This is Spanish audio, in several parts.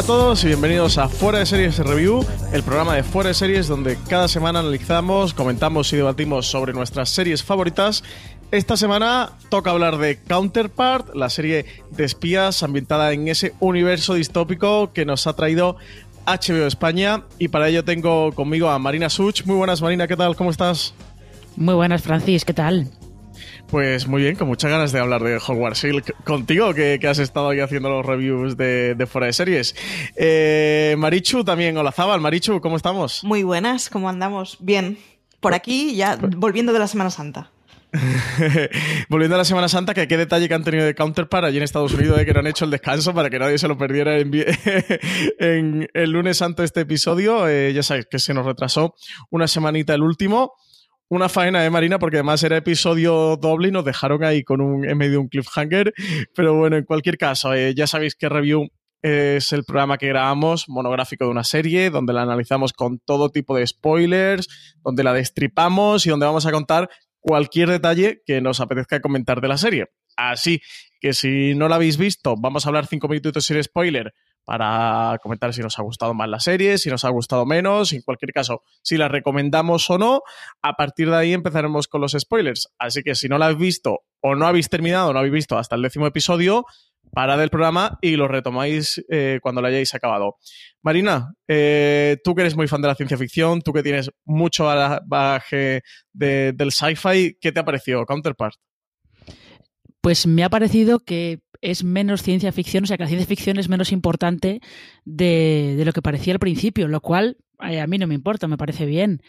Hola a todos y bienvenidos a Fuera de Series Review, el programa de Fuera de Series donde cada semana analizamos, comentamos y debatimos sobre nuestras series favoritas. Esta semana toca hablar de Counterpart, la serie de espías ambientada en ese universo distópico que nos ha traído HBO España y para ello tengo conmigo a Marina Such. Muy buenas Marina, ¿qué tal? ¿Cómo estás? Muy buenas, Francis, ¿qué tal? Pues muy bien, con muchas ganas de hablar de Hogwarts Hill contigo, que, que has estado ahí haciendo los reviews de, de fuera de series. Eh, Marichu también, hola Zabal, Marichu, ¿cómo estamos? Muy buenas, ¿cómo andamos? Bien. Por aquí, ya volviendo de la Semana Santa. Volviendo a la Semana Santa, que qué detalle que han tenido de Counterpart allí en Estados Unidos de que no han hecho el descanso para que nadie se lo perdiera en el lunes santo este episodio. Eh, ya sabéis que se nos retrasó una semanita el último. Una faena de Marina, porque además era episodio doble y nos dejaron ahí con un, en medio de un cliffhanger. Pero bueno, en cualquier caso, eh, ya sabéis que Review es el programa que grabamos, monográfico de una serie, donde la analizamos con todo tipo de spoilers, donde la destripamos y donde vamos a contar cualquier detalle que nos apetezca comentar de la serie. Así que si no la habéis visto, vamos a hablar cinco minutitos sin spoiler para comentar si nos ha gustado más la serie, si nos ha gustado menos, en cualquier caso, si la recomendamos o no. A partir de ahí empezaremos con los spoilers. Así que si no la habéis visto o no habéis terminado no habéis visto hasta el décimo episodio, parad el programa y lo retomáis eh, cuando lo hayáis acabado. Marina, eh, tú que eres muy fan de la ciencia ficción, tú que tienes mucho ba- bagaje de- del sci-fi, ¿qué te ha parecido Counterpart? Pues me ha parecido que es menos ciencia ficción, o sea que la ciencia ficción es menos importante de, lo que parecía al principio, lo cual a mí no me importa, me parece bien,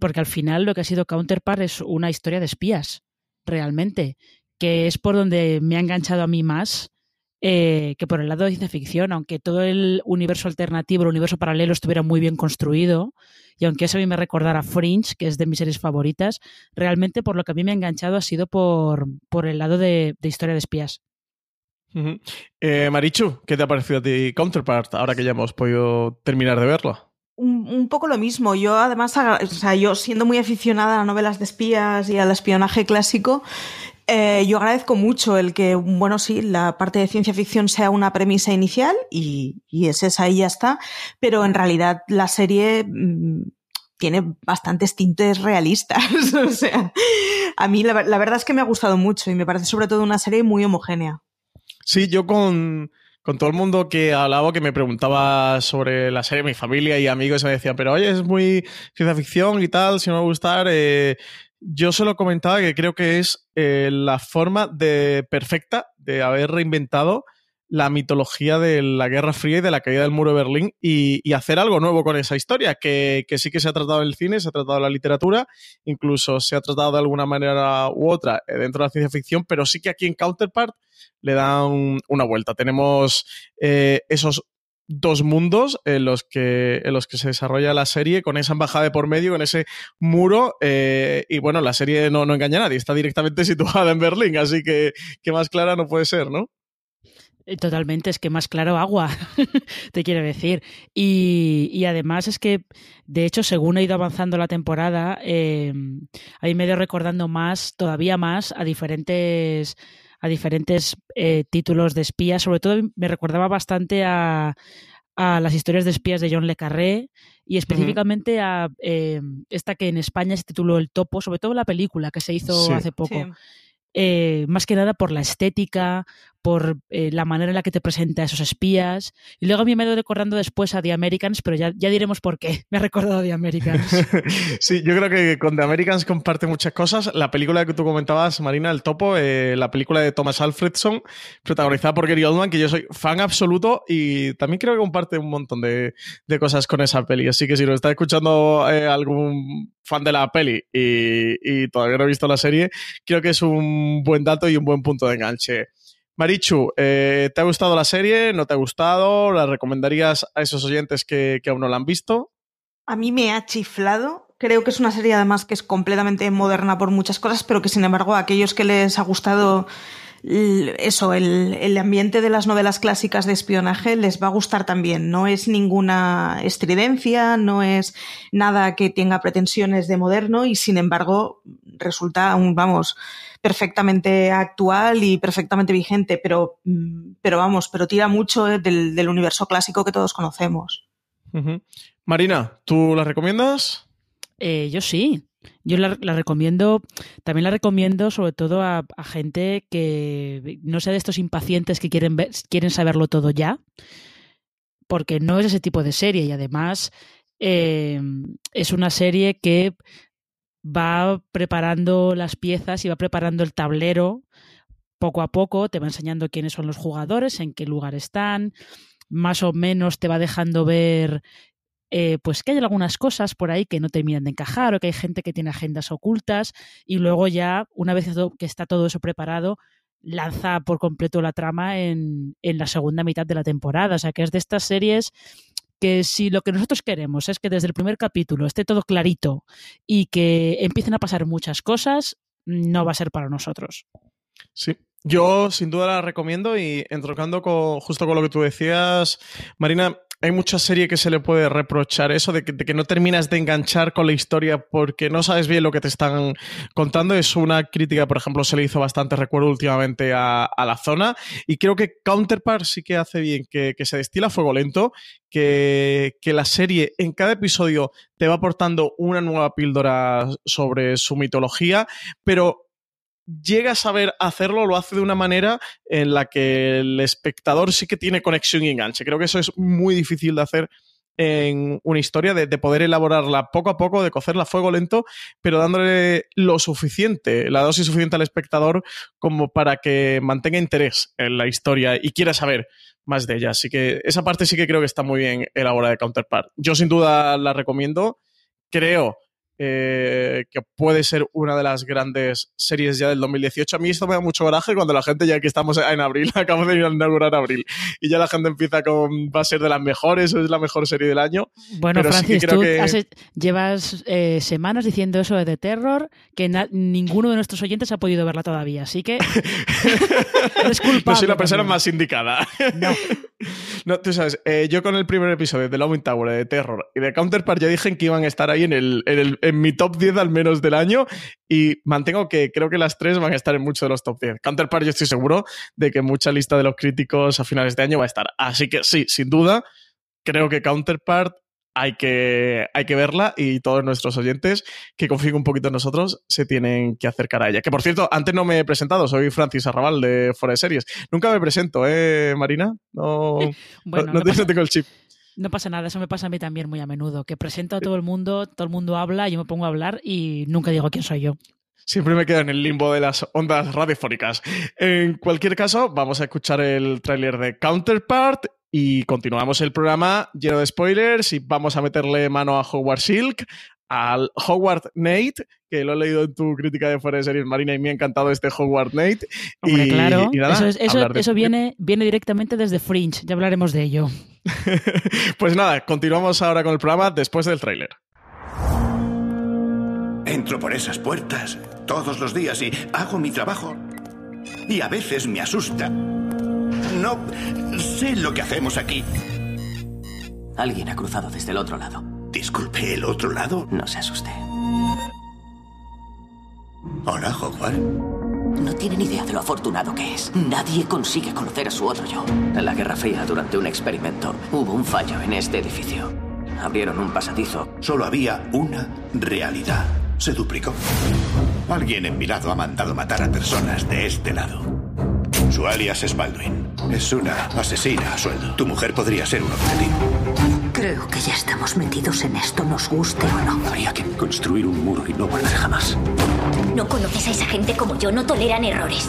porque al final lo que ha sido Counterpart es una historia de espías, realmente, que es por donde me ha enganchado a mí más eh, que por el lado de ciencia ficción, aunque todo el universo alternativo, el universo paralelo estuviera muy bien construido, y aunque eso a mí me recordara Fringe, que es de mis series favoritas, realmente por lo que a mí me ha enganchado ha sido por, por el lado de, de historia de espías. Eh, Marichu, ¿qué te ha parecido a ti Counterpart ahora que ya hemos podido terminar de verla? Un, poco lo mismo. Yo, además, o sea, yo siendo muy aficionada a novelas de espías y al espionaje clásico, eh, yo agradezco mucho el que, bueno, sí, la parte de ciencia ficción sea una premisa inicial y, y es esa y ya está, pero en realidad la serie mm, tiene bastantes tintes realistas. o sea, a mí la verdad es que me ha gustado mucho y me parece sobre todo una serie muy homogénea. Sí, yo con, con todo el mundo que hablaba, que me preguntaba sobre la serie, mi familia y amigos me decían, pero oye, es muy ciencia ficción y tal, si no me va a gustar. eh, yo se lo comentaba que creo que es eh, la forma de perfecta de haber reinventado la mitología de la Guerra Fría y de la caída del muro de Berlín y, y hacer algo nuevo con esa historia, que, que sí que se ha tratado en el cine, se ha tratado en la literatura, incluso se ha tratado de alguna manera u otra eh, dentro de la ciencia ficción, pero sí que aquí en Counterpart le dan una vuelta. Tenemos eh, esos dos mundos en los que en los que se desarrolla la serie con esa embajada de por medio con ese muro eh, y bueno la serie no, no engaña a nadie está directamente situada en Berlín así que, que más clara no puede ser ¿no? Eh, Totalmente, es que más claro agua, te quiero decir. Y, y además es que, de hecho, según ha ido avanzando la temporada, eh, ahí me he recordando más, todavía más, a diferentes a diferentes eh, títulos de espías. Sobre todo me recordaba bastante a, a las historias de espías de John Le Carré y específicamente a eh, esta que en España se tituló El Topo, sobre todo la película que se hizo Sí. hace poco Sí. eh, más que nada por la estética, por eh, la manera en la que te presenta a esos espías. Y luego a mí me he recordando después a The Americans, pero ya, ya diremos por qué. Me ha recordado a The Americans. sí, yo creo que con The Americans comparte muchas cosas. La película que tú comentabas, Marina, El Topo, eh, la película de Thomas Alfredson, protagonizada por Gary Oldman, que yo soy fan absoluto y también creo que comparte un montón de, de cosas con esa peli. Así que si nos está escuchando eh, algún fan de la peli y, y todavía no he visto la serie, creo que es un buen dato y un buen punto de enganche. Marichu, eh, ¿te ha gustado la serie? ¿No te ha gustado? ¿La recomendarías a esos oyentes que, que, aún no la han visto? A mí me ha chiflado. Creo que es una serie además que es completamente moderna por muchas cosas, pero que sin embargo a aquellos que les ha gustado eso, el, el, ambiente de las novelas clásicas de espionaje les va a gustar también. No es ninguna estridencia, no es nada que tenga pretensiones de moderno y sin embargo resulta un, vamos, perfectamente actual y perfectamente vigente, pero, pero vamos, pero tira mucho del, del universo clásico que todos conocemos. Uh -huh. Marina, ¿tú la recomiendas? Eh, yo sí. Yo la, recomiendo, también la recomiendo sobre todo a, gente que no sea de estos impacientes que quieren, ver, quieren saberlo todo ya, porque no es ese tipo de serie. Y además eh, es una serie que va preparando las piezas y va preparando el tablero poco a poco, te va enseñando quiénes son los jugadores, en qué lugar están, más o menos te va dejando ver eh, pues que hay algunas cosas por ahí que no terminan de encajar o que hay gente que tiene agendas ocultas y luego ya, una vez que está todo eso preparado, lanza por completo la trama en, en la segunda mitad de la temporada. O sea, que es de estas series que si lo que nosotros queremos es que desde el primer capítulo esté todo clarito y que empiecen a pasar muchas cosas, no va a ser para nosotros. Sí, yo sin duda la recomiendo y entrocando con, justo con lo que tú decías, Marina, hay mucha serie que se le puede reprochar eso de que, no terminas de enganchar con la historia porque no sabes bien lo que te están contando. Es una crítica, por ejemplo, se le hizo bastante recuerdo últimamente a, la zona y creo que Counterpart sí que hace bien, que, se destila fuego lento, que, que, la serie en cada episodio te va aportando una nueva píldora sobre su mitología, pero llega a saber hacerlo, lo hace de una manera en la que el espectador sí que tiene conexión y enganche. Creo que eso es muy difícil de hacer en una historia, de, de, poder elaborarla poco a poco, de cocerla a fuego lento, pero dándole lo suficiente, la dosis suficiente al espectador como para que mantenga interés en la historia y quiera saber más de ella. Así que esa parte sí que creo que está muy bien elaborada de Counterpart. Yo sin duda la recomiendo. Creo eh, que puede ser una de las grandes series ya del 2018. A mí esto me da mucho coraje cuando la gente, ya que estamos en abril, acabo de inaugurar abril, y ya la gente empieza con va a ser de las mejores, es la mejor serie del año. Bueno, Pero Francis, sí que tú que... has, llevas eh, semanas diciendo eso de The Terror, que ninguno de nuestros oyentes ha podido verla todavía, así que... no soy la persona también. más indicada. No. no, tú sabes, eh, yo con el primer episodio de Loving Tower, de Terror y de Counterpart ya dije que iban a estar ahí en el, en mi top 10 al menos del año y mantengo que creo que las tres van a estar en muchos de los top 10. Counterpart yo estoy seguro de que mucha lista de los críticos a finales de año va a estar. Así que sí, sin duda, creo que Counterpart hay que, hay que verla y todos nuestros oyentes que confíen un poquito en nosotros se tienen que acercar a ella. Que por cierto, antes no me he presentado, soy Francis Arrabal de Fuera de Series. Nunca me presento, ¿eh, Marina? No, bueno, no, no, no tengo el chip. No pasa nada, eso me pasa a mí también muy a menudo, que presento a todo el mundo, todo el mundo habla, yo me pongo a hablar y nunca digo quién soy yo. Siempre me quedo en el limbo de las ondas radiofónicas. En cualquier caso, vamos a escuchar el tráiler de Counterpart y continuamos el programa lleno de spoilers y vamos a meterle mano a Howard Silk, al Howard Nate, que lo he leído en tu crítica de fuera de series Marina y me ha encantado este Howard Nate. Hombre, y, claro, y nada, eso, es, eso, eso viene, viene directamente desde Fringe, ya hablaremos de ello. pues nada, continuamos ahora con el programa después del tráiler. Entro por esas puertas todos los días y hago mi trabajo. Y a veces me asusta. No sé lo que hacemos aquí. Alguien ha cruzado desde el otro lado. Disculpe, ¿el otro lado? No se asuste. Hola, Howard. No tiene ni idea de lo afortunado que es. Nadie consigue conocer a su otro yo. En la Guerra Fría, durante un experimento, hubo un fallo en este edificio. Abrieron un pasadizo. Solo había una realidad. Se duplicó. Alguien en mi lado ha mandado matar a personas de este lado. Su alias es Baldwin. Es una asesina a sueldo. Tu mujer podría ser un objetivo. Creo que ya estamos metidos en esto, nos guste o no. Habría que construir un muro y no volver jamás. No conoces a esa gente como yo, no toleran errores.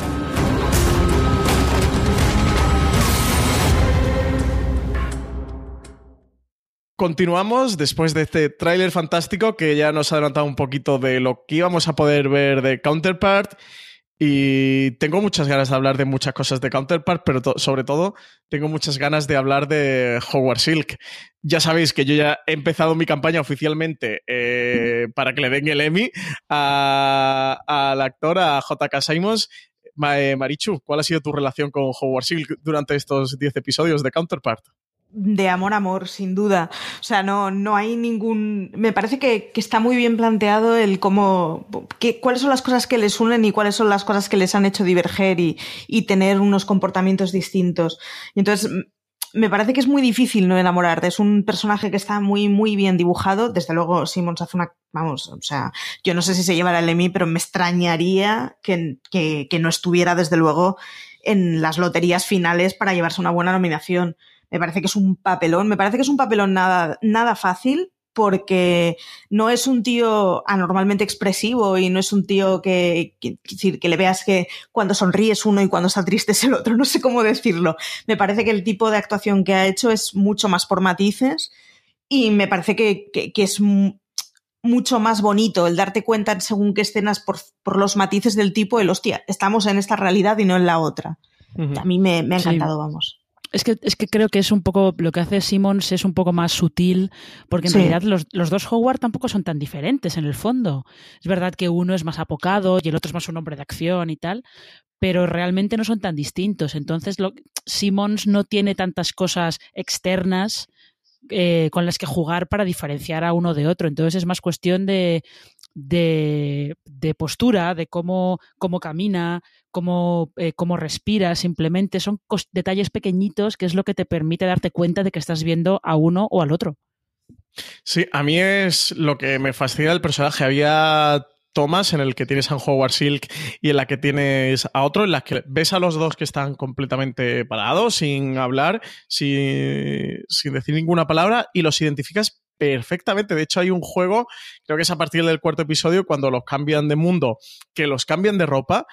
Continuamos después de este tráiler fantástico que ya nos ha adelantado un poquito de lo que íbamos a poder ver de Counterpart. Y tengo muchas ganas de hablar de muchas cosas de Counterpart, pero sobre todo tengo muchas ganas de hablar de Howard Silk. Ya sabéis que yo ya he empezado mi campaña oficialmente eh, para que le den el Emmy al actor, a J.K. Simons. Eh, Marichu, ¿cuál ha sido tu relación con Howard Silk durante estos 10 episodios de Counterpart? De amor a amor, sin duda. O sea, no, no hay ningún. Me parece que, que está muy bien planteado el cómo. qué- cuáles son las cosas que les unen y cuáles son las cosas que les han hecho diverger y, y tener unos comportamientos distintos. Y entonces. Me parece que es muy difícil no enamorarte. Es un personaje que está muy, muy bien dibujado. Desde luego, Simmons hace una. Vamos, o sea, yo no sé si se llevará el Emmy, pero me extrañaría que, que, que no estuviera, desde luego, en las loterías finales para llevarse una buena nominación. Me parece que es un papelón, me parece que es un papelón nada, nada fácil porque no es un tío anormalmente expresivo y no es un tío que, que, que decir, que le veas que cuando sonríe es uno y cuando está triste es el otro, no sé cómo decirlo. Me parece que el tipo de actuación que ha hecho es mucho más por matices y me parece que, que, que es mu- mucho más bonito el darte cuenta según qué escenas por, por los matices del tipo, el hostia, estamos en esta realidad y no en la otra. A mí me, me ha Sí. encantado, vamos. Es que, es que creo que es un poco, lo que hace Simmons es un poco más sutil, porque en Sí. realidad los, los dos Howard tampoco son tan diferentes en el fondo. Es verdad que uno es más apocado y el otro es más un hombre de acción y tal, pero realmente no son tan distintos. Entonces, lo, Simmons no tiene tantas cosas externas eh, con las que jugar para diferenciar a uno de otro. Entonces es más cuestión de, de, de postura, de cómo, cómo camina, cómo, eh, cómo respira, simplemente son detalles pequeñitos que es lo que te permite darte cuenta de que estás viendo a uno o al otro. Sí, a mí es lo que me fascina del personaje. Había tomas en el que tienes a Howard Silk y en la que tienes a otro, en las que ves a los dos que están completamente parados, sin hablar, sin, sin decir ninguna palabra, y los identificas perfectamente. De hecho, hay un juego, creo que es a partir del cuarto episodio, cuando los cambian de mundo, que los cambian de ropa.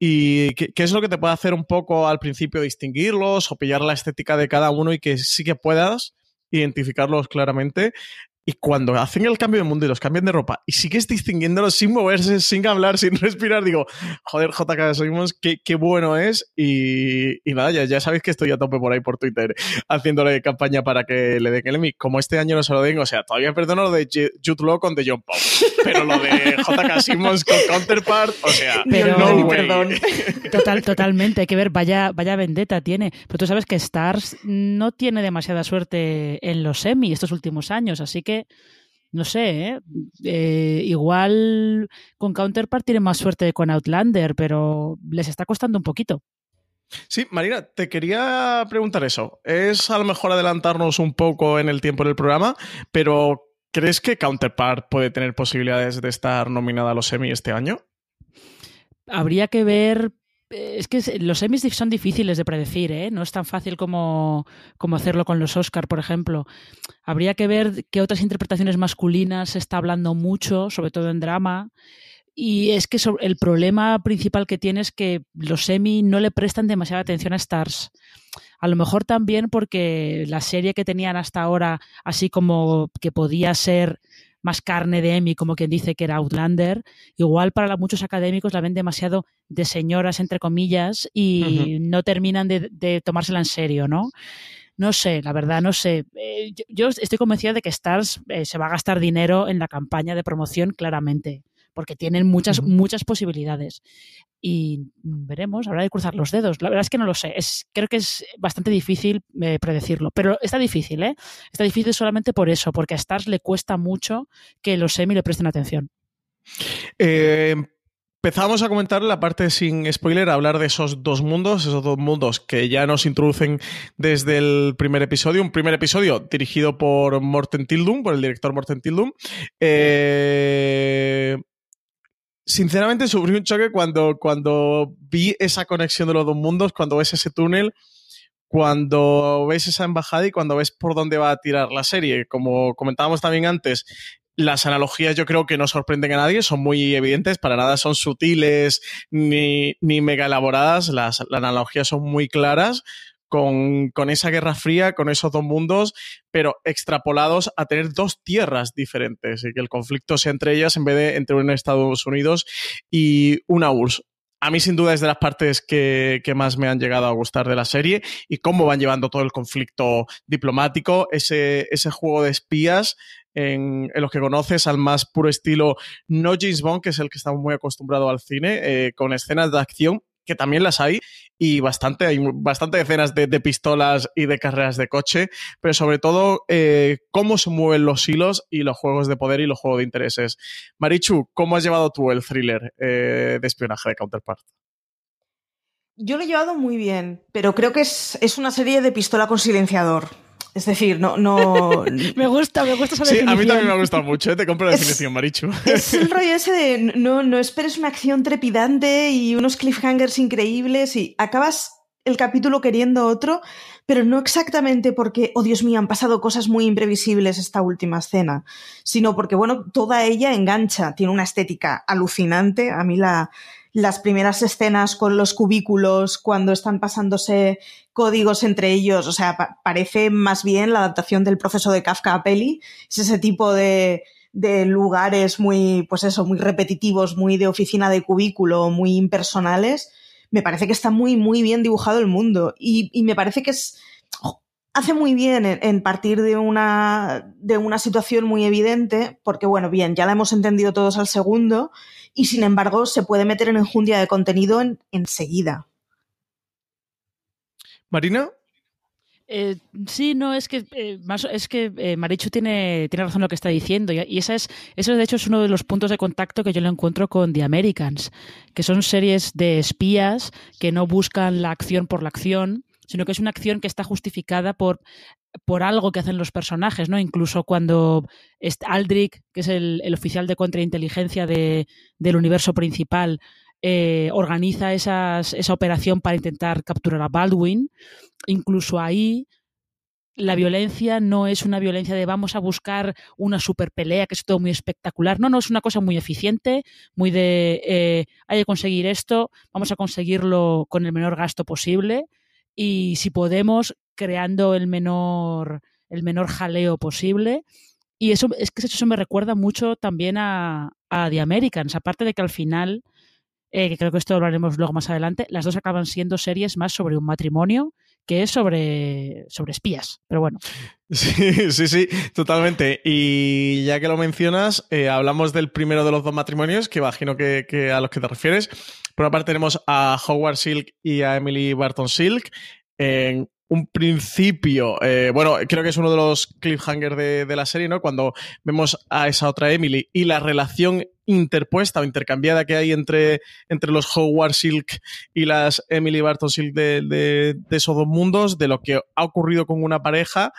¿Y qué, es lo que te puede hacer un poco al principio distinguirlos o pillar la estética de cada uno y que sí que puedas identificarlos claramente? Y cuando hacen el cambio de mundo y los cambian de ropa y sigues distinguiéndolos sin moverse, sin hablar, sin respirar, digo, joder, JK Simons, qué, qué bueno es. Y, y nada, ya, ya sabéis que estoy a tope por ahí por Twitter haciéndole campaña para que le den el Emmy. Como este año no se lo den, o sea, todavía perdono lo de Ju- Jude Law con The John Pop, pero lo de JK Simons con Counterpart, o sea, Pero- no way. perdón. Total, totalmente, hay que ver, vaya, vaya vendetta tiene. Pero tú sabes que Stars no tiene demasiada suerte en los semi estos últimos años, así que no sé, ¿eh? Eh, igual con Counterpart tiene más suerte que con Outlander, pero les está costando un poquito. Sí, Marina, te quería preguntar eso. Es a lo mejor adelantarnos un poco en el tiempo del programa, pero ¿crees que Counterpart puede tener posibilidades de estar nominada a los Emmy este año? Habría que ver. Es que los semis son difíciles de predecir, ¿eh? No es tan fácil como, como hacerlo con los Oscar, por ejemplo. Habría que ver qué otras interpretaciones masculinas se está hablando mucho, sobre todo en drama. Y es que el problema principal que tiene es que los semi no le prestan demasiada atención a Stars. A lo mejor también porque la serie que tenían hasta ahora, así como que podía ser más carne de Emmy, como quien dice que era Outlander, igual para muchos académicos la ven demasiado de señoras, entre comillas, y no terminan de, de tomársela en serio, ¿no? No sé, la verdad, no sé. Eh, yo, yo estoy convencida de que Stars eh, se va a gastar dinero en la campaña de promoción, claramente, porque tienen muchas, muchas posibilidades. Y veremos, habrá de cruzar los dedos. La verdad es que no lo sé. Es, creo que es bastante difícil eh, predecirlo. Pero está difícil, ¿eh? Está difícil solamente por eso, porque a Stars le cuesta mucho que los semi le presten atención. Eh, empezamos a comentar la parte sin spoiler, a hablar de esos dos mundos, esos dos mundos que ya nos introducen desde el primer episodio. Un primer episodio dirigido por Morten Tildum, por el director Morten Tildum. Eh, sinceramente sufrí un choque cuando, cuando vi esa conexión de los dos mundos, cuando ves ese túnel, cuando ves esa embajada y cuando ves por dónde va a tirar la serie. Como comentábamos también antes, las analogías yo creo que no sorprenden a nadie, son muy evidentes, para nada son sutiles ni, ni mega elaboradas, las, las analogías son muy claras. Con, con, esa guerra fría, con esos dos mundos, pero extrapolados a tener dos tierras diferentes y que el conflicto sea entre ellas en vez de entre un Estados Unidos y una URSS. A mí sin duda es de las partes que, que, más me han llegado a gustar de la serie y cómo van llevando todo el conflicto diplomático, ese, ese juego de espías en, los que conoces al más puro estilo no James Bond, que es el que estamos muy acostumbrado al cine, eh, con escenas de acción que también las hay y bastante, hay bastante escenas de, de, pistolas y de carreras de coche, pero sobre todo eh, cómo se mueven los hilos y los juegos de poder y los juegos de intereses. Marichu, ¿cómo has llevado tú el thriller eh, de espionaje de Counterpart? Yo lo he llevado muy bien, pero creo que es, es una serie de pistola con silenciador. Es decir, no, no. me gusta, me gusta esa sí, definición. a mí también me ha gustado mucho, ¿eh? te compro la Es- definición, Marichu. Es el rollo ese de no, no esperes una acción trepidante y unos cliffhangers increíbles y acabas el capítulo queriendo otro, pero no exactamente porque, oh Dios mío, han pasado cosas muy imprevisibles esta última escena, sino porque, bueno, toda ella engancha, tiene una estética alucinante. A mí la, las primeras escenas con los cubículos, cuando están pasándose códigos entre ellos, o sea, pa parece más bien la adaptación del proceso de Kafka a peli, es ese tipo de, de lugares muy, pues eso, muy repetitivos, muy de oficina de cubículo, muy impersonales, me parece que está muy, muy bien dibujado el mundo. Y, y me parece que es. Hace muy bien en, en, partir de una, de una situación muy evidente, porque, bueno, bien, ya la hemos entendido todos al segundo, y sin embargo se puede meter en enjundia de contenido en, enseguida. Marina. Eh, sí, no, es que, eh, más, es que eh, Marichu tiene, tiene razón en lo que está diciendo. Y, y esa es, eso, de hecho, es uno de los puntos de contacto que yo lo encuentro con The Americans, que son series de espías que no buscan la acción por la acción, sino que es una acción que está justificada por, por algo que hacen los personajes, ¿no? Incluso cuando Aldrich, que es el, oficial de contrainteligencia de, del universo principal, eh, organiza esas, esa operación para intentar capturar a Baldwin. Incluso ahí la violencia no es una violencia de vamos a buscar una super pelea, que es todo muy espectacular. No, no, es una cosa muy eficiente, muy de eh, hay que conseguir esto, vamos a conseguirlo con el menor gasto posible y si podemos, creando el menor, el menor jaleo posible. Y eso es que eso me recuerda mucho también a, a The Americans, aparte de que al final eh, que creo que esto hablaremos luego más adelante, las dos acaban siendo series más sobre un matrimonio que es sobre, sobre espías. Pero bueno. Sí, sí, sí, totalmente. Y ya que lo mencionas, eh, hablamos del primero de los dos matrimonios, que imagino que, que, a los que te refieres. Por una parte tenemos a Howard Silk y a Emily Barton Silk. En un principio, eh, bueno, creo que es uno de los cliffhangers de, de, la serie, ¿no? Cuando vemos a esa otra Emily y la relación interpuesta o intercambiada que hay entre, entre los Howard Silk y las Emily Barton Silk de, de, de esos dos mundos, de lo que ha ocurrido con una pareja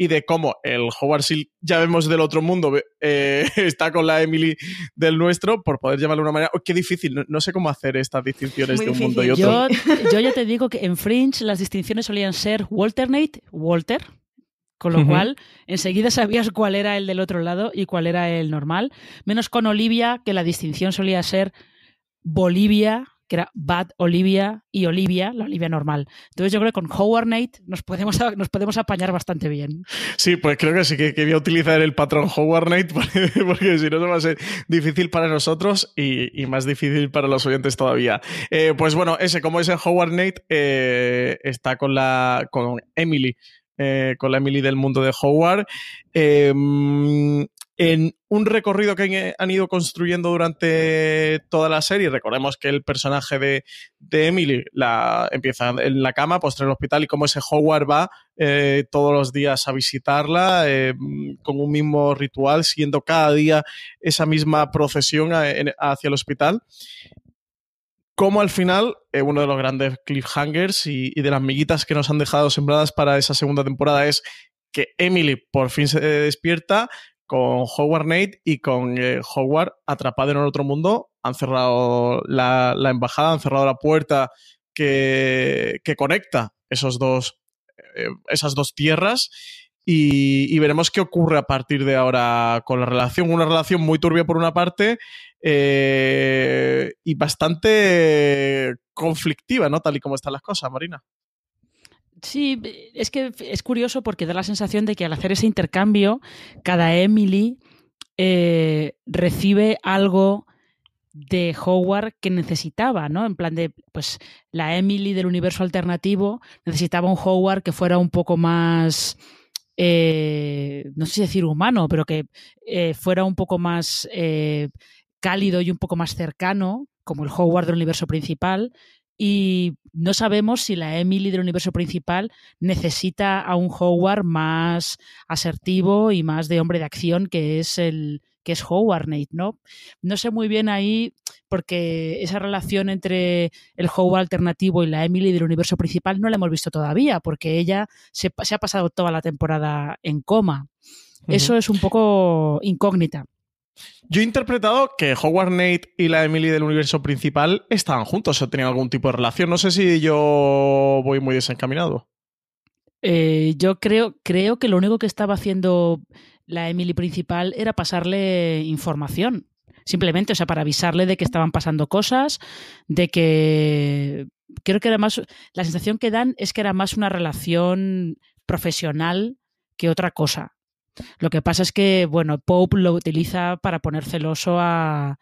y de cómo el Howard Silk, ya vemos del otro mundo, eh, está con la Emily del nuestro, por poder llamarlo de una manera. Oh, qué difícil, no, no, sé cómo hacer estas distinciones de un mundo y otro. Yo, yo, ya te digo que en Fringe las distinciones solían ser Walternate, Walter, con lo uh -huh. cual enseguida sabías cuál era el del otro lado y cuál era el normal, menos con Olivia, que la distinción solía ser Bolivia, que era Bad Olivia y Olivia, la Olivia normal. Entonces yo creo que con Howard Nate nos podemos, nos podemos apañar bastante bien. Sí, pues creo que sí que, que voy a utilizar el patrón Howard Nate porque, si no, va a ser difícil para nosotros y, y más difícil para los oyentes todavía. Eh, pues bueno, ese, como ese Howard Nate, eh, está con la con Emily. Eh, con la Emily del mundo de Howard. Eh, en un recorrido que han ido construyendo durante toda la serie. Recordemos que el personaje de, Emily la, empieza en la cama, postre en el hospital, y como ese Howard va eh, todos los días a visitarla eh, con un mismo ritual, siguiendo cada día esa misma procesión hacia el hospital. Como al final, eh, uno de los grandes cliffhangers y, y de las miguitas que nos han dejado sembradas para esa segunda temporada es que Emily por fin se despierta con Howard Nate y con eh, Howard atrapado en el otro mundo. Han cerrado la, embajada, han cerrado la puerta que, que conecta esos dos, eh, esas dos tierras. Y, y veremos qué ocurre a partir de ahora con la relación. Una relación muy turbia por una parte eh, y bastante conflictiva, ¿no? Tal y como están las cosas, Marina. Sí, es que es curioso porque da la sensación de que al hacer ese intercambio, cada Emily eh, recibe algo de Howard que necesitaba, ¿no? En plan de, pues, la Emily del universo alternativo necesitaba un Howard que fuera un poco más, eh, no sé si decir humano, pero que eh, fuera un poco más cálido y un poco más cercano, como el Howard del universo principal. Y no sabemos si la Emily del universo principal necesita a un Howard más asertivo y más de hombre de acción, que es el que es Howard Nate, ¿no? No sé muy bien ahí, porque esa relación entre el Howard alternativo y la Emily del universo principal no la hemos visto todavía, porque ella se, se ha pasado toda la temporada en coma. Eso es un poco incógnita. Yo he interpretado que Howard Nate y la Emily del universo principal estaban juntos o tenían algún tipo de relación. No sé si yo voy muy desencaminado. Eh, yo creo, creo que lo único que estaba haciendo la Emily principal era pasarle información. Simplemente, o sea, para avisarle de que estaban pasando cosas, de que creo que era más. La sensación que dan es que era más una relación profesional que otra cosa. Lo que pasa es que, bueno, Pope lo utiliza para poner celoso a,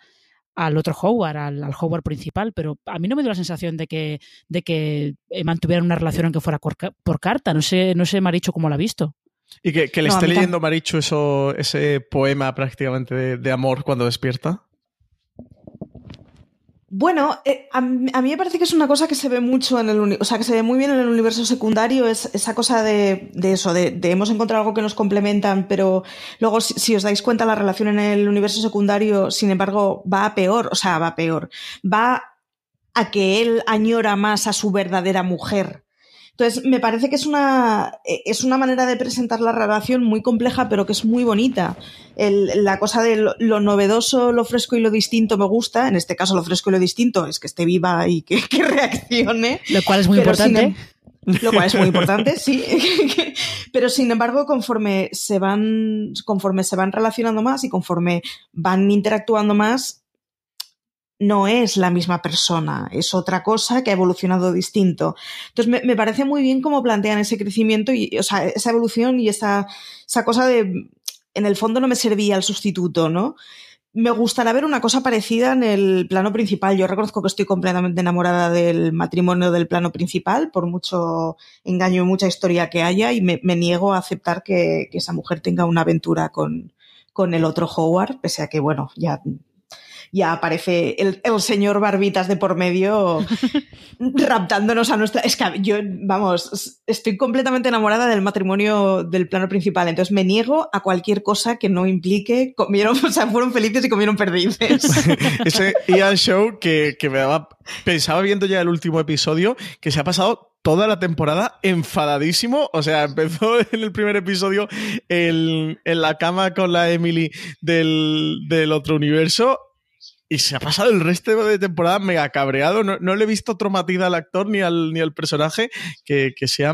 al otro Howard, al, al, Howard principal, pero a mí no me dio la sensación de que, de que mantuvieran una relación aunque fuera por, por carta. No sé, no sé, Maricho, cómo lo ha visto. Y que, que le no, esté leyendo Marichu eso, ese poema prácticamente de, de, amor cuando despierta. Bueno, eh, a, mí me parece que es una cosa que se ve mucho en el o sea, que se ve muy bien en el universo secundario, es esa cosa de, eso, de, de, hemos encontrado algo que nos complementan, pero luego, si, si, os dais cuenta, la relación en el universo secundario, sin embargo, va a peor, o sea, va a peor. Va a que él añora más a su verdadera mujer entonces, me parece que es una, es una manera de presentar la relación muy compleja, pero que es muy bonita. El, la cosa de lo, lo, novedoso, lo fresco y lo distinto me gusta. En este caso, lo fresco y lo distinto es que esté viva y que, que reaccione. Lo cual es muy pero importante. Sin, lo cual es muy importante, sí. Pero sin embargo, conforme se van, conforme se van relacionando más y conforme van interactuando más, no es la misma persona, es otra cosa que ha evolucionado distinto. Entonces, me, me parece muy bien cómo plantean ese crecimiento y, o sea, esa evolución y esa, esa cosa de, en el fondo no me servía el sustituto, ¿no? Me gustaría ver una cosa parecida en el plano principal. Yo reconozco que estoy completamente enamorada del matrimonio del plano principal, por mucho engaño y mucha historia que haya, y me, niego a aceptar que, que, esa mujer tenga una aventura con, con el otro Howard, pese a que, bueno, ya ya aparece el, el, señor Barbitas de por medio raptándonos a nuestra... Es que yo, vamos, estoy completamente enamorada del matrimonio del plano principal, entonces me niego a cualquier cosa que no implique comieron, o sea, fueron felices y comieron perdices. Ese Ian Show que, que me daba, pensaba viendo ya el último episodio que se ha pasado toda la temporada enfadadísimo. O sea, empezó en el primer episodio el, en la cama con la Emily del, del otro universo y se ha pasado el resto de temporada mega cabreado. No, no le he visto traumatizar al actor ni al, ni al personaje que, que se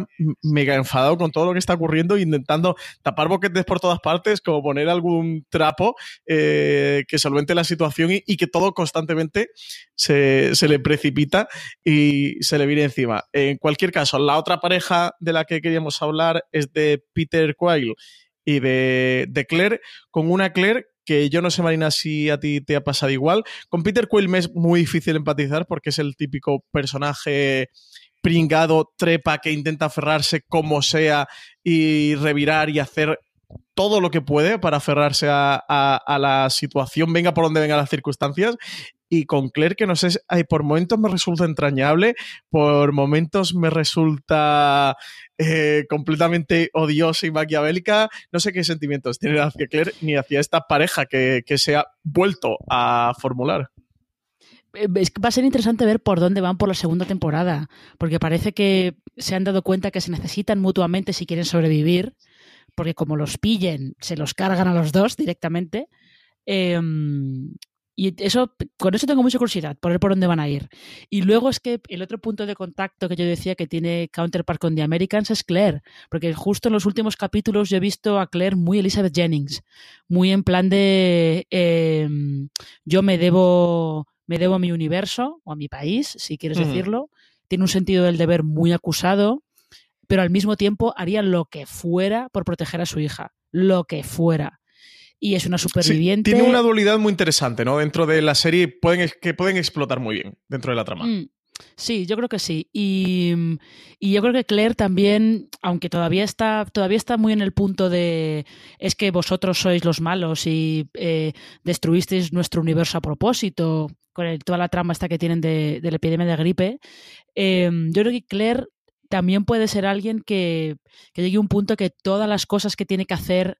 mega enfadado con todo lo que está ocurriendo, intentando tapar boquetes por todas partes, como poner algún trapo eh, que solvente la situación y, y que todo constantemente se, se, le precipita y se le viene encima. En cualquier caso, la otra pareja de la que queríamos hablar es de Peter Quayle y de, de Claire, con una Claire que yo no sé, Marina, si a ti te ha pasado igual. Con Peter Quill me es muy difícil empatizar porque es el típico personaje pringado, trepa, que intenta aferrarse como sea y revirar y hacer todo lo que puede para aferrarse a, a, la situación, venga por donde vengan las circunstancias. Y con Claire, que no sé, ay, por momentos me resulta entrañable, por momentos me resulta eh, completamente odiosa y maquiavélica. No sé qué sentimientos tiene hacia Claire ni hacia esta pareja que, que se ha vuelto a formular que va a ser interesante ver por dónde van por la segunda temporada, porque parece que se han dado cuenta que se necesitan mutuamente si quieren sobrevivir, porque como los pillen, se los cargan a los dos directamente. Em, y eso, con eso tengo mucha curiosidad, por ver por dónde van a ir. Y luego es que el otro punto de contacto que yo decía que tiene Counterpart con The Americans es Claire, porque justo en los últimos capítulos yo he visto a Claire muy Elizabeth Jennings, muy en plan de em, yo me debo, me debo a mi universo o a mi país, si quieres Mm. decirlo. Tiene un sentido del deber muy acusado, pero al mismo tiempo haría lo que fuera por proteger a su hija, lo que fuera. Y es una Sí, superviviente. tiene una dualidad muy interesante, ¿no? Dentro de la serie pueden, que pueden explotar muy bien dentro de la trama. Mm, Sí, yo creo que sí. Y, y yo creo que Claire también, aunque todavía está, todavía está muy en el punto de es que vosotros sois los malos y eh, destruisteis nuestro universo a propósito, con el- toda la trama esta que tienen de, de la epidemia de gripe, eh, yo creo que Claire también puede ser alguien que, que llegue a un punto que todas las cosas que tiene que hacer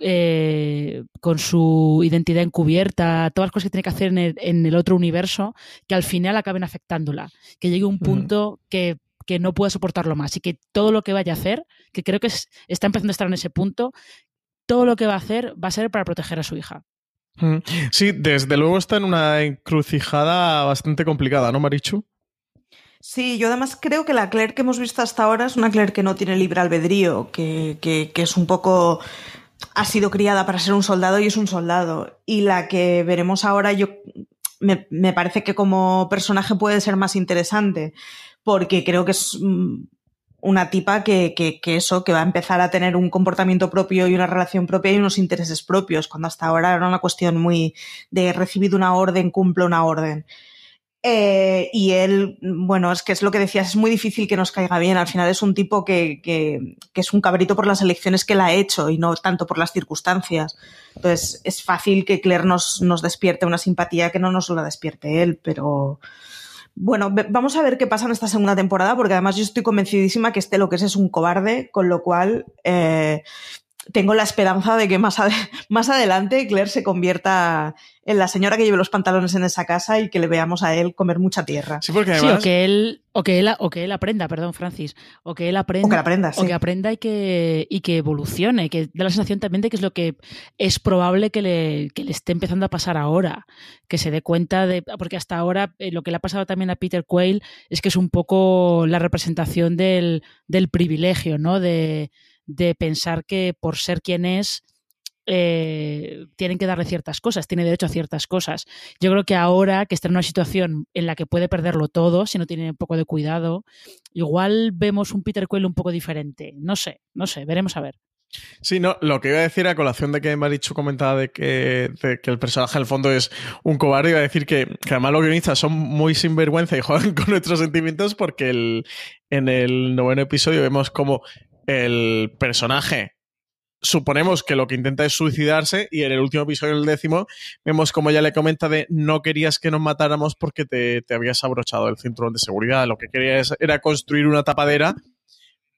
eh, con su identidad encubierta, todas las cosas que tiene que hacer en el, en el otro universo, que al final acaben afectándola. Que llegue a un punto que, que no pueda soportarlo más y que todo lo que vaya a hacer, que creo que es- está empezando a estar en ese punto, todo lo que va a hacer va a ser para proteger a su hija. Sí, desde luego está en una encrucijada bastante complicada, ¿no, Marichu? Sí, yo además creo que la Claire que hemos visto hasta ahora es una Claire que no tiene libre albedrío, que, que, que es un poco... ha sido criada para ser un soldado y es un soldado. Y la que veremos ahora yo me, me parece que como personaje puede ser más interesante, porque creo que es mm, una tipa que, que, que eso, que va a empezar a tener un comportamiento propio y una relación propia y unos intereses propios, cuando hasta ahora era una cuestión muy de he recibido una orden, cumplo una orden. Eh, y él, bueno, es que es lo que decías, es muy difícil que nos caiga bien. Al final es un tipo que, que, es un cabrito por las elecciones que él ha hecho y no tanto por las circunstancias. Entonces es fácil que Claire nos, nos despierte una simpatía que no nos la despierte él, pero bueno, vamos a ver qué pasa en esta segunda temporada, porque además yo estoy convencidísima que este lo que es es un cobarde, con lo cual eh, tengo la esperanza de que más, ad más adelante Claire se convierta en la señora que lleve los pantalones en esa casa y que le veamos a él comer mucha tierra. Sí, porque además... sí, o que él o que él o que él aprenda, perdón, Francis, o que él aprenda o que aprenda, sí. o que aprenda y que y que evolucione, que da la sensación también de que es lo que es probable que le, que le esté empezando a pasar ahora, que se dé cuenta de porque hasta ahora eh, lo que le ha pasado también a Peter Quayle es que es un poco la representación del, del privilegio, ¿no? De, de pensar que por ser quien es eh, tienen que darle ciertas cosas, tiene derecho a ciertas cosas. Yo creo que ahora que está en una situación en la que puede perderlo todo, si no tiene un poco de cuidado, igual vemos un Peter Quill un poco diferente. No sé, no sé, veremos a ver. Sí, no, lo que iba a decir a colación de que Marichu comentaba de que, de que el personaje en el fondo es un cobarde, iba a decir que, que además los guionistas son muy sinvergüenza y juegan con nuestros sentimientos porque el, en el noveno episodio vemos como el personaje suponemos que lo que intenta es suicidarse y en el último episodio, el décimo, vemos como ella le comenta de no querías que nos matáramos porque te, te habías abrochado el cinturón de seguridad. Lo que querías era construir una tapadera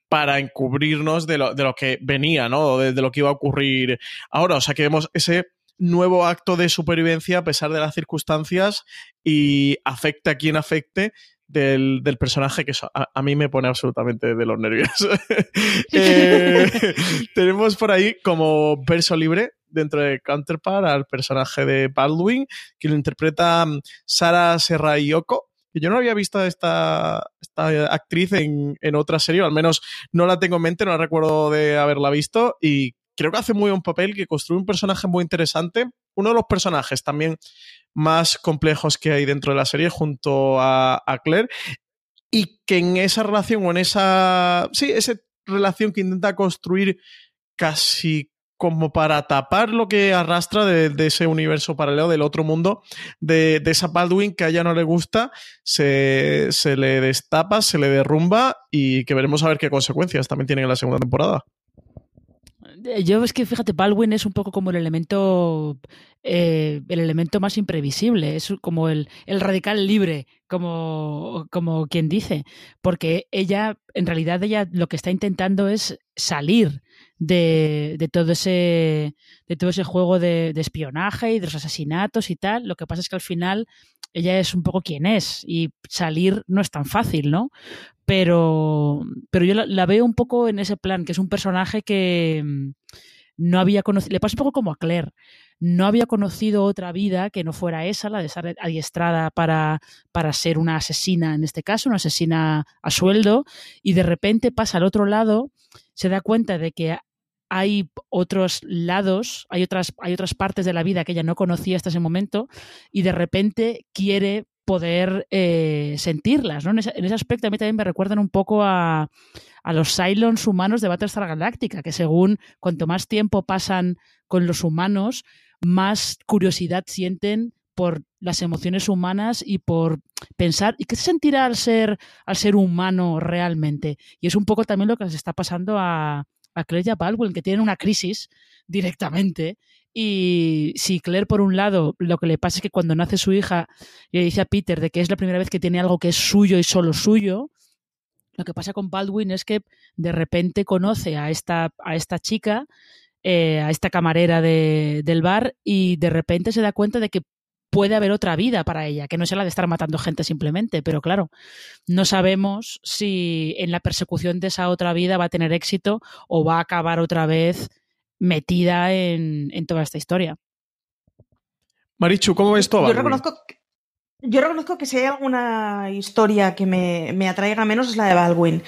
para encubrirnos de lo, de lo que venía, ¿no? De, de, lo que iba a ocurrir ahora. O sea que vemos ese nuevo acto de supervivencia a pesar de las circunstancias y afecte a quien afecte, del, del, personaje que eso a, a, mí me pone absolutamente de los nervios. eh, tenemos por ahí como verso libre dentro de Counterpart al personaje de Baldwin, que lo interpreta mm, Sara Serrayoko. Que yo no había visto esta, esta actriz en, en, otra serie, o al menos no la tengo en mente, no recuerdo de haberla visto, y creo que hace muy buen papel, que construye un personaje muy interesante. Uno de los personajes también más complejos que hay dentro de la serie junto a, a, Claire y que en esa relación o en esa sí esa relación que intenta construir casi como para tapar lo que arrastra de, ese universo paralelo del otro mundo de, de, esa Baldwin que a ella no le gusta se, se le destapa se le derrumba y que veremos a ver qué consecuencias también tiene en la segunda temporada. Yo es que fíjate, Baldwin es un poco como el elemento eh, el elemento más imprevisible, es como el, el radical libre, como, como quien dice, porque ella, en realidad, ella lo que está intentando es salir de, de todo ese de todo ese juego de, espionaje y de los asesinatos y tal. Lo que pasa es que al final ella es un poco quien es y salir no es tan fácil, ¿no? Pero, pero yo la, veo un poco en ese plan, que es un personaje que no había conocido, le pasa un poco como a Claire, no había conocido otra vida que no fuera esa, la de estar adiestrada para, para ser una asesina, en este caso, una asesina a sueldo, y de repente pasa al otro lado, se da cuenta de que hay otros lados, hay otras, hay otras partes de la vida que ella no conocía hasta ese momento, y de repente quiere poder eh, sentirlas. ¿no? En, ese, aspecto a mí también me recuerdan un poco a, a los Cylons humanos de Battlestar Galactica, que según cuanto más tiempo pasan con los humanos, más curiosidad sienten por las emociones humanas y por pensar y qué se sentirá al ser al ser humano realmente y es un poco también lo que les está pasando a, a Claire y a Baldwin que tienen una crisis directamente y si Claire por un lado lo que le pasa es que cuando nace su hija le dice a Peter de que es la primera vez que tiene algo que es suyo y solo suyo lo que pasa con Baldwin es que de repente conoce a esta a esta chica eh, a esta camarera de, del bar y de repente se da cuenta de que puede haber otra vida para ella, que no sea la de estar matando gente simplemente, pero claro, no sabemos si en la persecución de esa otra vida va a tener éxito o va a acabar otra vez metida en, en toda esta historia. Marichu, ¿cómo ves todo? Yo reconozco, yo reconozco que si hay alguna historia que me, me atraiga menos es la de Baldwin.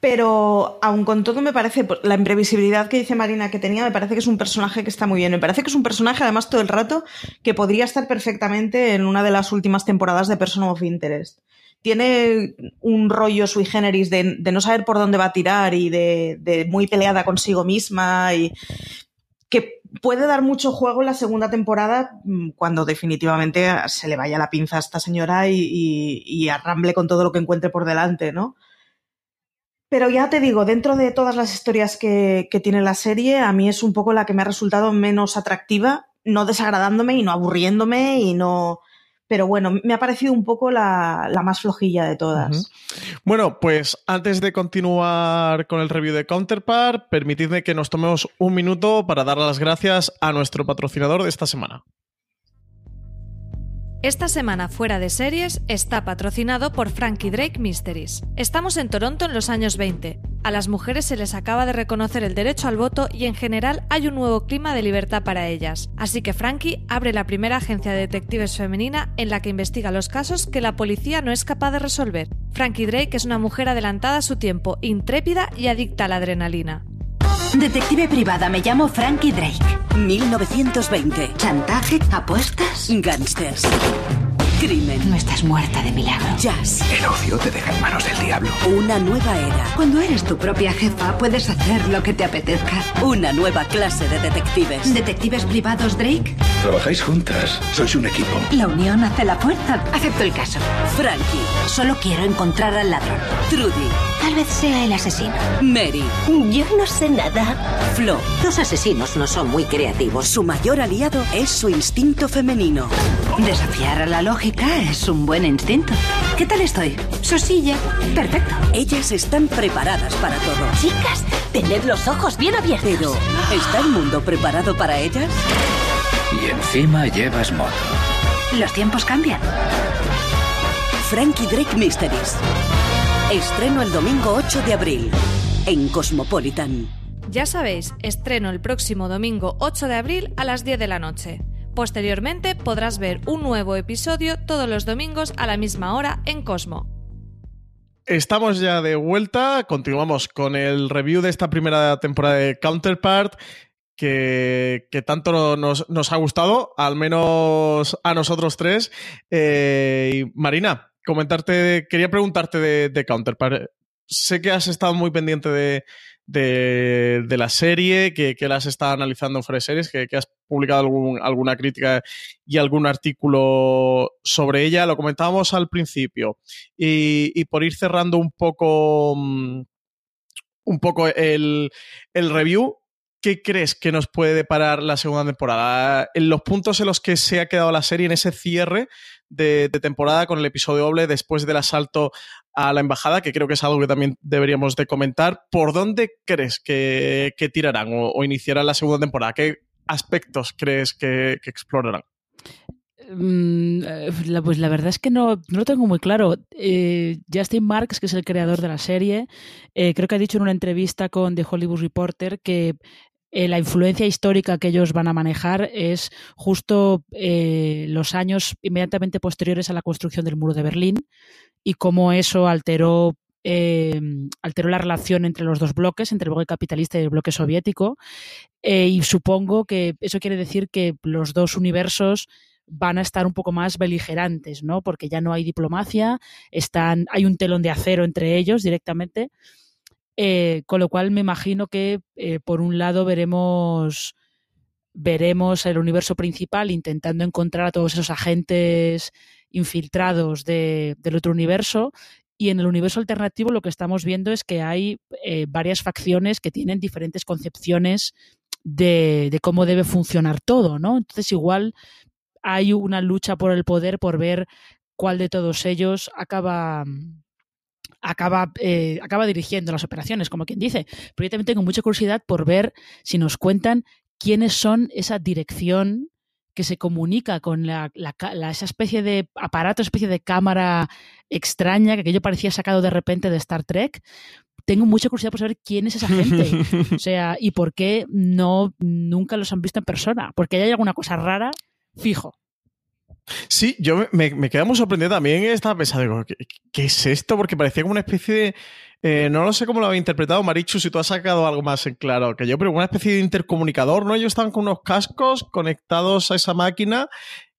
Pero aun con todo me parece, la imprevisibilidad que dice Marina que tenía, me parece que es un personaje que está muy bien. Me parece que es un personaje además todo el rato que podría estar perfectamente en una de las últimas temporadas de Person of Interest. Tiene un rollo sui generis de, no saber por dónde va a tirar y de, muy peleada consigo misma y que puede dar mucho juego en la segunda temporada cuando definitivamente se le vaya la pinza a esta señora y, arramble con todo lo que encuentre por delante, ¿no? Pero ya te digo, dentro de todas las historias que, tiene la serie, a mí es un poco la que me ha resultado menos atractiva, no desagradándome y no aburriéndome y no... Pero bueno, me ha parecido un poco la, más flojilla de todas. Bueno, pues antes de continuar con el review de Counterpart, permitidme que nos tomemos un minuto para dar las gracias a nuestro patrocinador de esta semana. Esta semana fuera de series está patrocinado por Frankie Drake Mysteries. Estamos en Toronto en los años 20. A las mujeres se les acaba de reconocer el derecho al voto y en general hay un nuevo clima de libertad para ellas. Así que Frankie abre la primera agencia de detectives femenina en la que investiga los casos que la policía no es capaz de resolver. Frankie Drake es una mujer adelantada a su tiempo, intrépida y adicta a la adrenalina. Detective privada, me llamo Frankie Drake. 1920. Chantaje, apuestas, Gangsters. Crimen. No estás muerta de milagro. Jazz. El ocio te deja en manos del diablo. Una nueva era. Cuando eres tu propia jefa, puedes hacer lo que te apetezca. Una nueva clase de detectives. ¿Detectives privados, Drake? Trabajáis juntas. Sois un equipo. La unión hace la fuerza. Acepto el caso. Frankie. Solo quiero encontrar al ladrón. Trudy. Tal vez sea el asesino. Mary. Yo no sé nada. Flo. Los asesinos no son muy creativos. Su mayor aliado es su instinto femenino. Desafiar a la lógica es un buen instinto. ¿Qué tal estoy? Sosilla. Perfecto. Ellas están preparadas para todo. Chicas, tened los ojos bien abiertos. Pero, ¿está el mundo preparado para ellas? Y encima llevas moto. Los tiempos cambian. Frankie Drake Mysteries. Estreno el domingo 8 de abril en Cosmopolitan. Ya sabéis, estreno el próximo domingo 8 de abril a las 10 de la noche. Posteriormente podrás ver un nuevo episodio todos los domingos a la misma hora en Cosmo. Estamos ya de vuelta, continuamos con el review de esta primera temporada de Counterpart. Que, que, tanto nos, nos, ha gustado, al menos a nosotros tres. Eh, Marina, comentarte, quería preguntarte de, de, Counterpart. Sé que has estado muy pendiente de, de, de la serie, que, que, la has estado analizando en Series, que, que has publicado algún, alguna crítica y algún artículo sobre ella. Lo comentábamos al principio. Y, y por ir cerrando un poco, un poco el, el review, ¿qué crees que nos puede deparar la segunda temporada? En los puntos en los que se ha quedado la serie, en ese cierre de, temporada con el episodio doble después del asalto a la embajada, que creo que es algo que también deberíamos de comentar, ¿por dónde crees que, que tirarán o, iniciarán la segunda temporada? ¿Qué aspectos crees que explorarán? Mm, la, pues la verdad es que no, no lo tengo muy claro. Eh, Justin Marks, que es el creador de la serie, eh, creo que ha dicho en una entrevista con The Hollywood Reporter que eh, la influencia histórica que ellos van a manejar es justo eh, los años inmediatamente posteriores a la construcción del muro de Berlín y cómo eso alteró eh, alteró la relación entre los dos bloques, entre el bloque capitalista y el bloque soviético. Eh, y supongo que eso quiere decir que los dos universos van a estar un poco más beligerantes, ¿no? Porque ya no hay diplomacia, están, hay un telón de acero entre ellos directamente. Eh, con lo cual me imagino que eh, por un lado veremos veremos el universo principal intentando encontrar a todos esos agentes infiltrados de, del otro universo y en el universo alternativo lo que estamos viendo es que hay eh, varias facciones que tienen diferentes concepciones de, de, cómo debe funcionar todo, ¿no? Entonces igual hay una lucha por el poder por ver cuál de todos ellos acaba acaba, eh, acaba dirigiendo las operaciones, como quien dice. Pero yo también tengo mucha curiosidad por ver si nos cuentan quiénes son esa dirección que se comunica con la, la, la, esa especie de aparato, especie de cámara extraña que aquello parecía sacado de repente de Star Trek. Tengo mucha curiosidad por saber quién es esa gente. o sea, y por qué no nunca los han visto en persona. Porque hay alguna cosa rara, fijo. Sí, yo me, me quedé muy sorprendido también. Estaba pensando, ¿qué, ¿qué, es esto? Porque parecía como una especie de. Eh, no lo sé cómo lo había interpretado, Marichu, si tú has sacado algo más en claro que yo, pero una especie de intercomunicador, ¿no? Ellos estaban con unos cascos conectados a esa máquina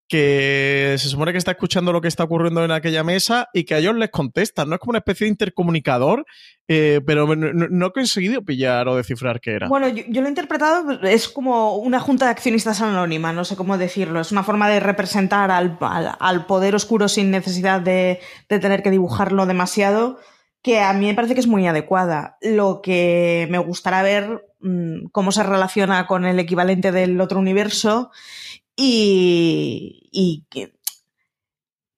que se supone que está escuchando lo que está ocurriendo en aquella mesa y que a ellos les contestan, ¿no? Es como una especie de intercomunicador, eh, pero no, no, he conseguido pillar o descifrar qué era. Bueno, yo, lo he interpretado, es como una junta de accionistas anónima, no sé cómo decirlo, es una forma de representar al, al, poder oscuro sin necesidad de, de tener que dibujarlo demasiado que a mí me parece que es muy adecuada. Lo que me gustará ver mmm, cómo se relaciona con el equivalente del otro universo y,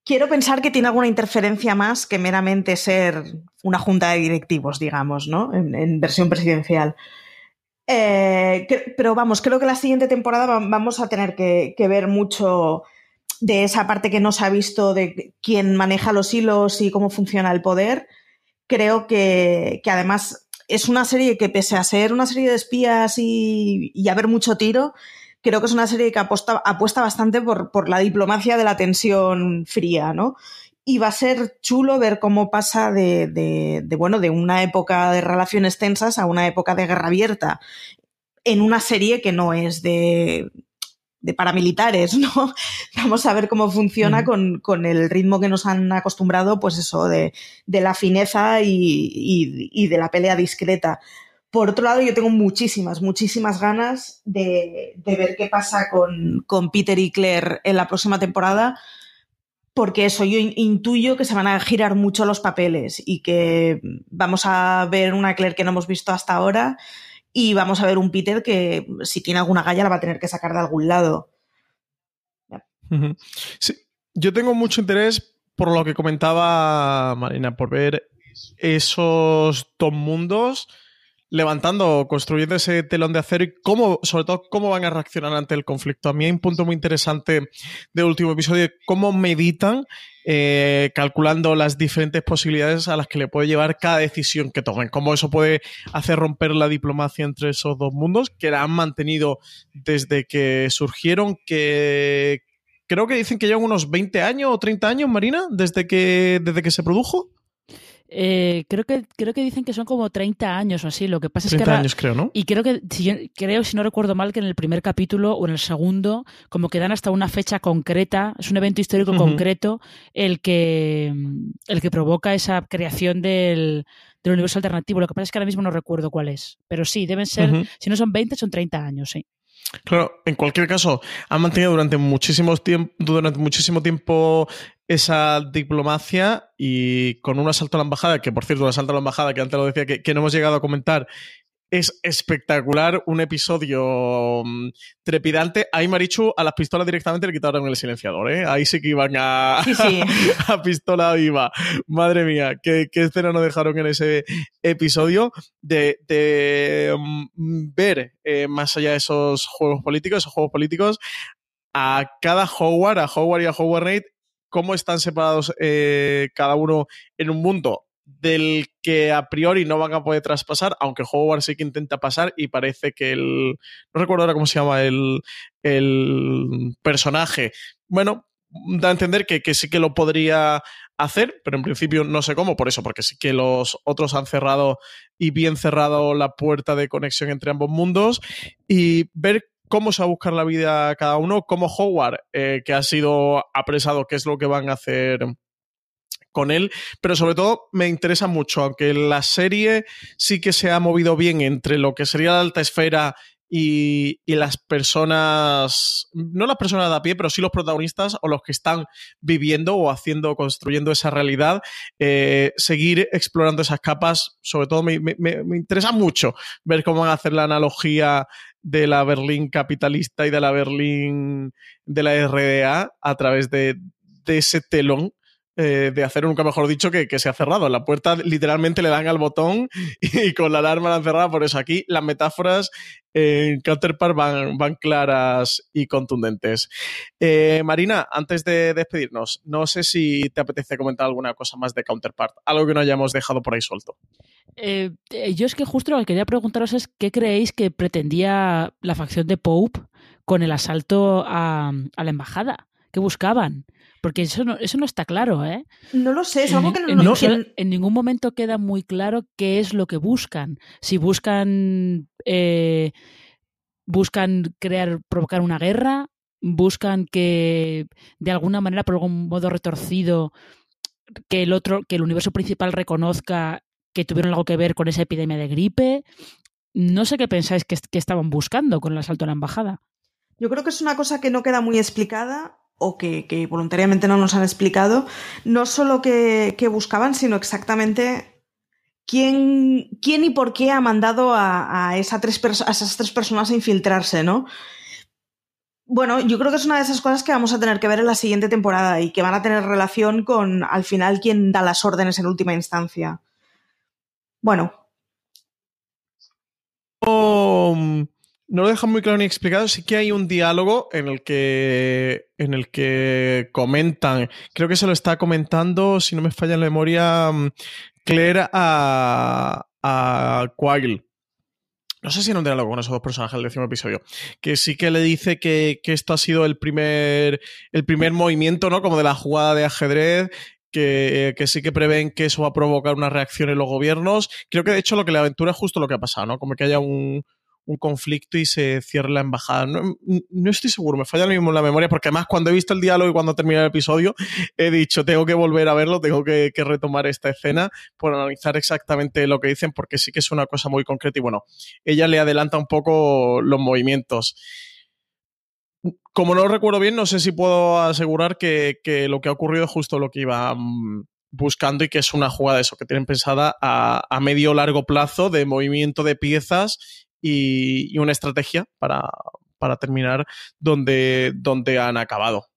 quiero pensar que tiene alguna interferencia más que meramente ser una junta de directivos, digamos, ¿no? En, versión presidencial. Eh, pero vamos, creo que la siguiente temporada vamos a tener que, ver mucho de esa parte que no se ha visto de quién maneja los hilos y cómo funciona el poder. Creo que, que además es una serie que, pese a ser una serie de espías y, y haber mucho tiro, creo que es una serie que aposta, apuesta bastante por, por la diplomacia de la tensión fría, ¿no? Y va a ser chulo ver cómo pasa de, de, de, bueno, de una época de relaciones tensas a una época de guerra abierta en una serie que no es de, de paramilitares, ¿no? Vamos a ver cómo funciona mm. con, con, el ritmo que nos han acostumbrado, pues eso, de, de la fineza y, y, y, de la pelea discreta. Por otro lado, yo tengo muchísimas, muchísimas ganas de, ver qué pasa con, con, Peter y Claire en la próxima temporada, porque eso, yo intuyo que se van a girar mucho los papeles y que vamos a ver una Claire que no hemos visto hasta ahora y vamos a ver un Peter que si tiene alguna galla la va a tener que sacar de algún lado. Sí, yo tengo mucho interés por lo que comentaba Marina, por ver esos dos mundos levantando, construyendo ese telón de acero y cómo, sobre todo, cómo van a reaccionar ante el conflicto. A mí hay un punto muy interesante del último episodio, cómo meditan eh, calculando las diferentes posibilidades a las que le puede llevar cada decisión que tomen, cómo eso puede hacer romper la diplomacia entre esos dos mundos, que la han mantenido desde que surgieron, que creo que dicen que llevan unos 20 años o 30 años, Marina, desde que, desde que se produjo. Eh, creo que creo que dicen que son como 30 años o así. Lo que pasa es 30 que. Ahora, años, creo, ¿no? Y creo que, si yo, creo, si no recuerdo mal, que en el primer capítulo o en el segundo, como que dan hasta una fecha concreta, es un evento histórico uh -huh. concreto el que, el que provoca esa creación del, del universo alternativo. Lo que pasa es que ahora mismo no recuerdo cuál es. Pero sí, deben ser, uh -huh. si no son 20, son 30 años, sí. Claro, en cualquier caso, han mantenido durante muchísimo tiempo, durante muchísimo tiempo esa diplomacia y con un asalto a la embajada, que por cierto, un asalto a la embajada, que antes lo decía, que, que no hemos llegado a comentar, es espectacular, un episodio mm, trepidante. Ahí Marichu a las pistolas directamente le quitaron el silenciador, ¿eh? Ahí sí que iban a, Sí, sí. a pistola viva. Madre mía, qué, qué escena nos dejaron en ese episodio de, de, mm, ver eh, más allá de esos juegos políticos, esos juegos políticos, a cada Howard, a Howard y a Howard Knight, cómo están separados eh, cada uno en un mundo del que a priori no van a poder traspasar, aunque Howard sí que intenta pasar y parece que el... No recuerdo ahora cómo se llama el, el personaje. Bueno, da a entender que, que sí que lo podría hacer, pero en principio no sé cómo, por eso, porque sí que los otros han cerrado y bien cerrado la puerta de conexión entre ambos mundos y ver cómo se va a buscar la vida cada uno, cómo Howard, eh, que ha sido apresado, qué es lo que van a hacer con él, pero sobre todo me interesa mucho, aunque la serie sí que se ha movido bien entre lo que sería la alta esfera y, las personas, no las personas de a pie, pero sí los protagonistas o los que están viviendo o haciendo, construyendo esa realidad, eh, seguir explorando esas capas, sobre todo me, me, interesa mucho ver cómo van a hacer la analogía de la Berlín capitalista y de la Berlín de la RDA a través de, de ese telón eh, de hacer nunca mejor dicho que, que, se ha cerrado. La puerta literalmente le dan al botón y con la alarma la han cerrado. Por eso aquí las metáforas en Counterpart van, van claras y contundentes. Eh, Marina, antes de despedirnos, no sé si te apetece comentar alguna cosa más de Counterpart, algo que no hayamos dejado por ahí suelto. Eh, yo es que justo lo que quería preguntaros es qué creéis que pretendía la facción de Pope con el asalto a, a la embajada. ¿Qué buscaban? Porque eso no, eso no está claro, ¿eh? No lo sé, es algo que no, en, no, en ningún momento queda muy claro qué es lo que buscan. Si buscan eh, buscan crear, provocar una guerra, buscan que de alguna manera, por algún modo retorcido, que el otro, que el universo principal reconozca que tuvieron algo que ver con esa epidemia de gripe. No sé qué pensáis que, que estaban buscando con el asalto a la embajada. Yo creo que es una cosa que no queda muy explicada o que, voluntariamente no nos han explicado, no solo que, que buscaban, sino exactamente quién, quién y por qué ha mandado a esas tres personas a infiltrarse, ¿no? Bueno, yo creo que es una de esas cosas que vamos a tener que ver en la siguiente temporada y que van a tener relación con, al final, quién da las órdenes en última instancia. Bueno. Um no lo dejan muy claro ni explicado. Sí que hay un diálogo en el que. en el que comentan. Creo que se lo está comentando, si no me falla la memoria, Claire a. a. No sé si era un diálogo con esos dos personajes del décimo episodio. Que sí que le dice que, que, esto ha sido el primer. el primer movimiento, ¿no? Como de la jugada de ajedrez. Que, que, sí que prevén que eso va a provocar una reacción en los gobiernos. Creo que de hecho lo que le aventura es justo lo que ha pasado, ¿no? Como que haya un, un conflicto y se cierre la embajada. No, no, estoy seguro, me falla lo mismo en la memoria, porque además cuando he visto el diálogo y cuando terminé el episodio, he dicho, tengo que volver a verlo, tengo que, retomar esta escena por analizar exactamente lo que dicen, porque sí que es una cosa muy concreta y bueno, ella le adelanta un poco los movimientos. Como no lo recuerdo bien, no sé si puedo asegurar que, que lo que ha ocurrido es justo lo que iba um, buscando y que es una jugada de eso que tienen pensada a, a medio largo plazo de movimiento de piezas y, y una estrategia para, para terminar donde, donde han acabado.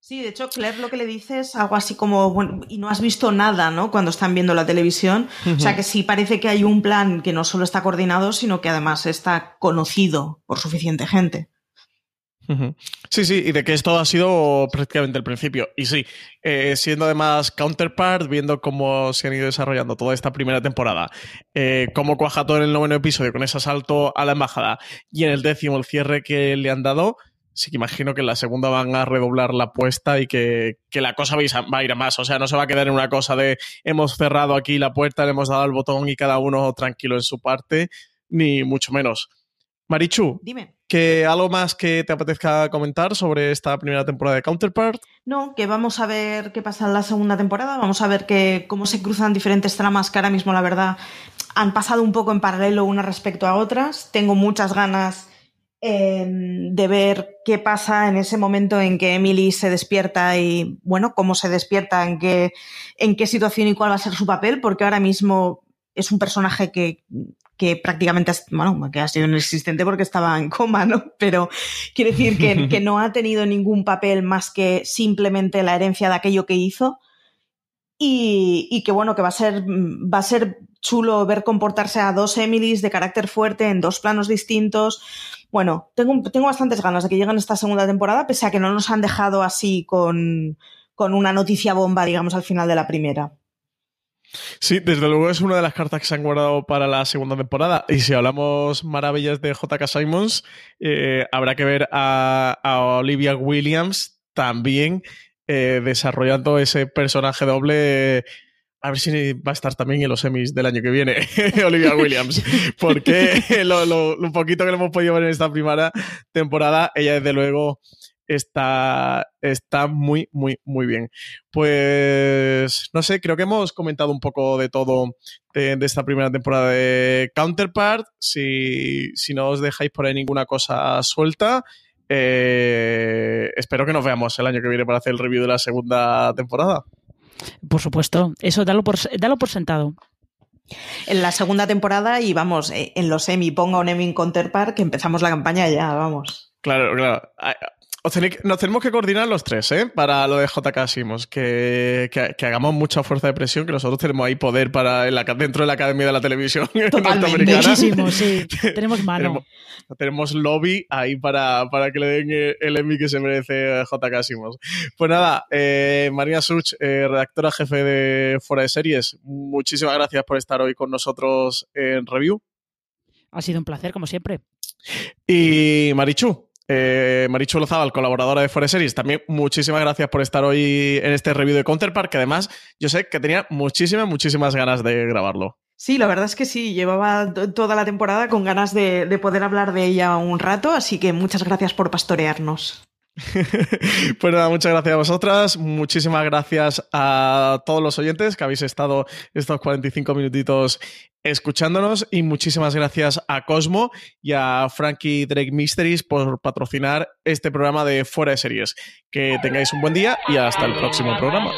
Sí, de hecho, Claire lo que le dice es algo así como, bueno, y no has visto nada, ¿no? Cuando están viendo la televisión. Uh -huh. O sea, que sí parece que hay un plan que no solo está coordinado, sino que además está conocido por suficiente gente. Uh -huh. Sí, sí, y de que esto ha sido prácticamente el principio. Y sí, eh, siendo además Counterpart, viendo cómo se han ido desarrollando toda esta primera temporada, eh, cómo cuaja todo en el noveno episodio con ese asalto a la embajada y en el décimo el cierre que le han dado, sí que imagino que en la segunda van a redoblar la apuesta y que, que la cosa va a ir a más. O sea, no se va a quedar en una cosa de hemos cerrado aquí la puerta, le hemos dado el botón y cada uno tranquilo en su parte, ni mucho menos. Marichu, dime. ¿Que algo más que te apetezca comentar sobre esta primera temporada de Counterpart? No, que vamos a ver qué pasa en la segunda temporada, vamos a ver cómo se cruzan diferentes tramas que ahora mismo, la verdad, han pasado un poco en paralelo unas respecto a otras. Tengo muchas ganas eh, de ver qué pasa en ese momento en que Emily se despierta y, bueno, cómo se despierta, en qué, en qué situación y cuál va a ser su papel, porque ahora mismo es un personaje que que prácticamente, bueno, que ha sido inexistente porque estaba en coma, ¿no? Pero quiere decir que, que no ha tenido ningún papel más que simplemente la herencia de aquello que hizo. Y, y, que bueno, que va a ser, va a ser chulo ver comportarse a dos Emilys de carácter fuerte en dos planos distintos. Bueno, tengo, tengo bastantes ganas de que lleguen esta segunda temporada, pese a que no nos han dejado así con, con una noticia bomba, digamos, al final de la primera. Sí, desde luego es una de las cartas que se han guardado para la segunda temporada. Y si hablamos maravillas de JK Simons, eh, habrá que ver a, a, Olivia Williams también eh, desarrollando ese personaje doble. A ver si va a estar también en los semis del año que viene, Olivia Williams. Porque lo, lo, lo, poquito que le hemos podido ver en esta primera temporada, ella desde luego está, está muy, muy, muy bien. Pues, no sé, creo que hemos comentado un poco de todo de, de esta primera temporada de Counterpart. Si, si, no os dejáis por ahí ninguna cosa suelta, eh, espero que nos veamos el año que viene para hacer el review de la segunda temporada. Por supuesto, eso dalo por, dalo por sentado. En la segunda temporada y vamos, eh, en los Emmy, ponga un Emmy en Counterpart, que empezamos la campaña ya, vamos. Claro, claro nos tenemos que coordinar los tres, ¿eh? Para lo de JK Simos, que, que, que, hagamos mucha fuerza de presión, que nosotros tenemos ahí poder para en la, dentro de la Academia de la Televisión Totalmente. Muchísimo, sí. Tenemos mano. tenemos, tenemos, lobby ahí para, para que le den el Emmy que se merece JK Simos. Pues nada, eh, María Such, eh, redactora jefe de Fuera de Series, muchísimas gracias por estar hoy con nosotros en Review. Ha sido un placer, como siempre. Y Marichu, eh, Marichu Lozábal, colaboradora de Forest Series, también muchísimas gracias por estar hoy en este review de Counterpart, que además yo sé que tenía muchísimas, muchísimas ganas de grabarlo. Sí, la verdad es que sí, llevaba toda la temporada con ganas de, de poder hablar de ella un rato, así que muchas gracias por pastorearnos. pues nada, muchas gracias a vosotras, muchísimas gracias a todos los oyentes que habéis estado estos 45 minutitos escuchándonos y muchísimas gracias a Cosmo y a Frankie Drake Mysteries por patrocinar este programa de Fuera de Series. Que tengáis un buen día y hasta el próximo programa.